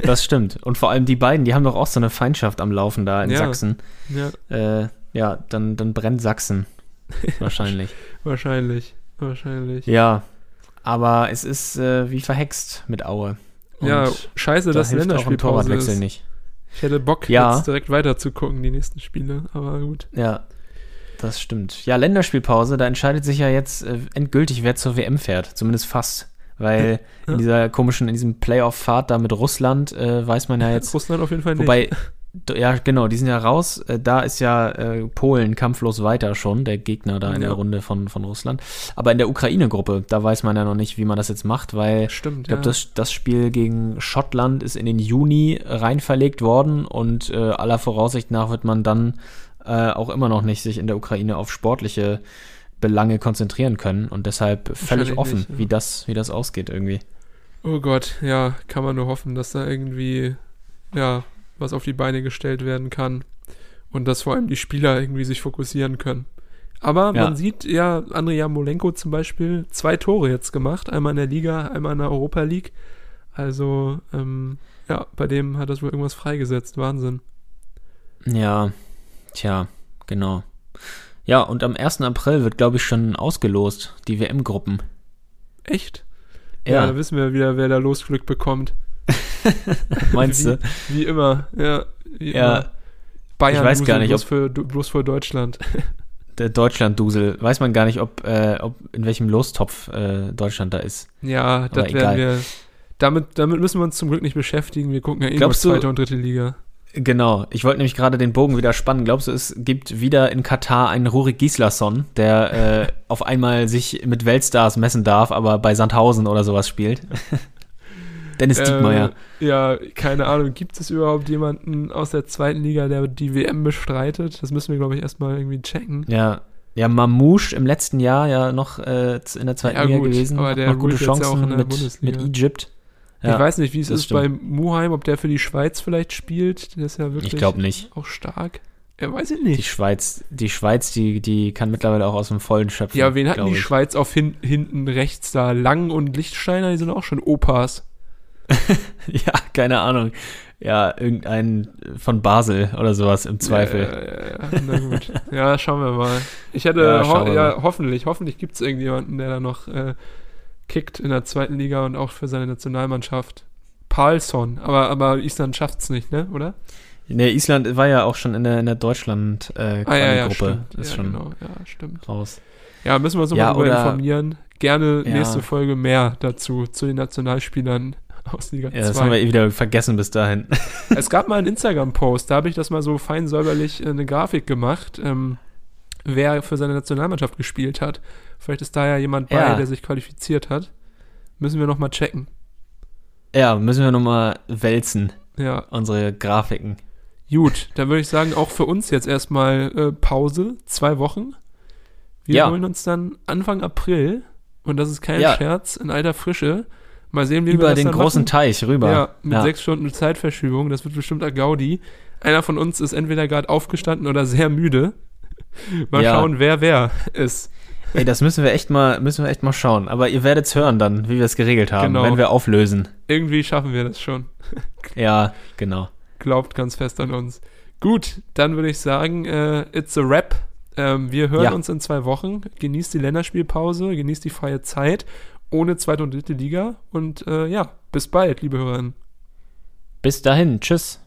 das stimmt. Und vor allem die beiden, die haben doch auch so eine Feindschaft am Laufen da in Ja. Sachsen. Ja, Äh, ja, dann, dann brennt Sachsen. Wahrscheinlich. wahrscheinlich. Wahrscheinlich. Ja, aber es ist äh, wie verhext mit Aue. Und ja, scheiße, da ein Länderspielpause Torwartwechsel ist. nicht. Ich hätte Bock, Ja. jetzt direkt weiter zu gucken, die nächsten Spiele, aber gut. Ja, das stimmt. Ja, Länderspielpause, da entscheidet sich ja jetzt äh, endgültig, wer zur WM fährt. Zumindest fast. Weil Ja. in dieser komischen, in diesem Playoff-Fahrt da mit Russland äh, weiß man ja jetzt. Russland auf jeden Fall nicht. Wobei, ja, genau, die sind ja raus. Äh, Da ist ja äh, Polen kampflos weiter schon, der Gegner da in Ja. der Runde von, von Russland. Aber in der Ukraine-Gruppe, da weiß man ja noch nicht, wie man das jetzt macht, weil Stimmt, ich glaube, ja. das, das Spiel gegen Schottland ist in den Juni rein verlegt worden und äh, aller Voraussicht nach wird man dann äh, auch immer noch nicht sich in der Ukraine auf sportliche Belange konzentrieren können und deshalb völlig offen, nicht, ja. wie, das, wie das ausgeht irgendwie. Oh Gott, ja, kann man nur hoffen, dass da irgendwie, ja, was auf die Beine gestellt werden kann. Und dass vor allem die Spieler irgendwie sich fokussieren können. Aber Ja. man sieht ja, Andrei Jamolenko zum Beispiel, zwei Tore jetzt gemacht. Einmal in der Liga, einmal in der Europa League. Also, ähm, ja, bei dem hat das wohl irgendwas freigesetzt. Wahnsinn. Ja, tja, genau. Ja, und am 1. April wird, glaube ich, schon ausgelost, die WM-Gruppen. Echt? Ja, Ja, da wissen wir wieder, wer da Losglück bekommt. meinst du? Wie immer, ja. Wie Ja. immer. Bayern Ich weiß gar nicht, bloß ob- für, bloß für Deutschland. Der Deutschland-Dusel. Weiß man gar nicht, ob, äh, ob in welchem Lostopf äh, Deutschland da ist. Ja, das werden wir. Damit, damit müssen wir uns zum Glück nicht beschäftigen. Wir gucken ja eh Glaubst nur du- zweite und dritte Liga. Genau, ich wollte nämlich gerade den Bogen wieder spannen. Glaubst du, es gibt wieder in Katar einen Rurik Gislason, der äh, auf einmal sich mit Weltstars messen darf, aber bei Sandhausen oder sowas spielt? Dennis Diekmeyer. Äh, ja, keine Ahnung. Gibt es überhaupt jemanden aus der zweiten Liga, der die WM bestreitet? Das müssen wir, glaube ich, erstmal irgendwie checken. Ja, ja, Mamouche im letzten Jahr ja noch äh, in der zweiten Ja, Liga gut, gewesen, aber hat der noch gute ja Chancen der mit, mit Egypt. Ja, ich weiß nicht, wie es ist bei Muheim, ob der für die Schweiz vielleicht spielt. Der ist ja wirklich ich glaube nicht. auch stark. Ja, weiß ich Die nicht. Schweiz, die Schweiz, die, die kann mittlerweile auch aus dem Vollen schöpfen. Ja, wen hatten die ich. Schweiz auf hin, hinten rechts da? Lang und Lichtsteiner, die sind auch schon Opas. Ja, keine Ahnung. Ja, irgendein von Basel oder sowas im Zweifel. Ja, ja, ja. Na gut. ja, schauen wir mal. Ich hätte, Ja, ho ja, hoffentlich, hoffentlich gibt es irgendjemanden, der da noch äh, kickt in der zweiten Liga und auch für seine Nationalmannschaft. Palsson, aber, aber Island schafft es nicht, ne, oder? Nee, Island war ja auch schon in der, in der Deutschland-Gruppe. Äh, Ah, ja, ja, Gruppe. stimmt. Ist ja, schon genau, ja, stimmt. raus. Ja, müssen wir uns Ja, nochmal darüber informieren. Gerne Ja. nächste Folge mehr dazu, zu den Nationalspielern aus Liga Ja, das haben 2. wir eh wieder vergessen bis dahin. Es gab mal einen Instagram-Post, da habe ich das mal so fein säuberlich äh, eine Grafik gemacht, ähm, wer für seine Nationalmannschaft gespielt hat. Vielleicht ist da ja jemand bei, Ja. der sich qualifiziert hat. Müssen wir noch mal checken. Ja, müssen wir nochmal wälzen, Ja, unsere Grafiken. gut. Dann würde ich sagen, auch für uns jetzt erstmal äh, Pause, zwei Wochen. Wir Ja. holen uns dann Anfang April, und das ist kein Ja. Scherz, in alter Frische. Mal sehen, wie wir Über das den dann großen machen. Teich rüber. Ja, mit sechs Stunden Zeitverschiebung. Das wird bestimmt ein Gaudi. Einer von uns ist entweder gerade aufgestanden oder sehr müde. Mal Ja. schauen, wer wer ist. Ey, das müssen wir echt mal, müssen wir echt mal schauen. Aber ihr werdet's hören dann, wie wir es geregelt haben, Genau. wenn wir auflösen. Irgendwie schaffen wir das schon. Ja, genau. Glaubt ganz fest an uns. Gut, dann würde ich sagen, äh, it's a wrap. Ähm, wir hören Ja. uns in zwei Wochen. Genießt die Länderspielpause, genießt die freie Zeit ohne zweite und dritte Liga. Und äh, ja, bis bald, liebe Hörerinnen. Bis dahin, tschüss.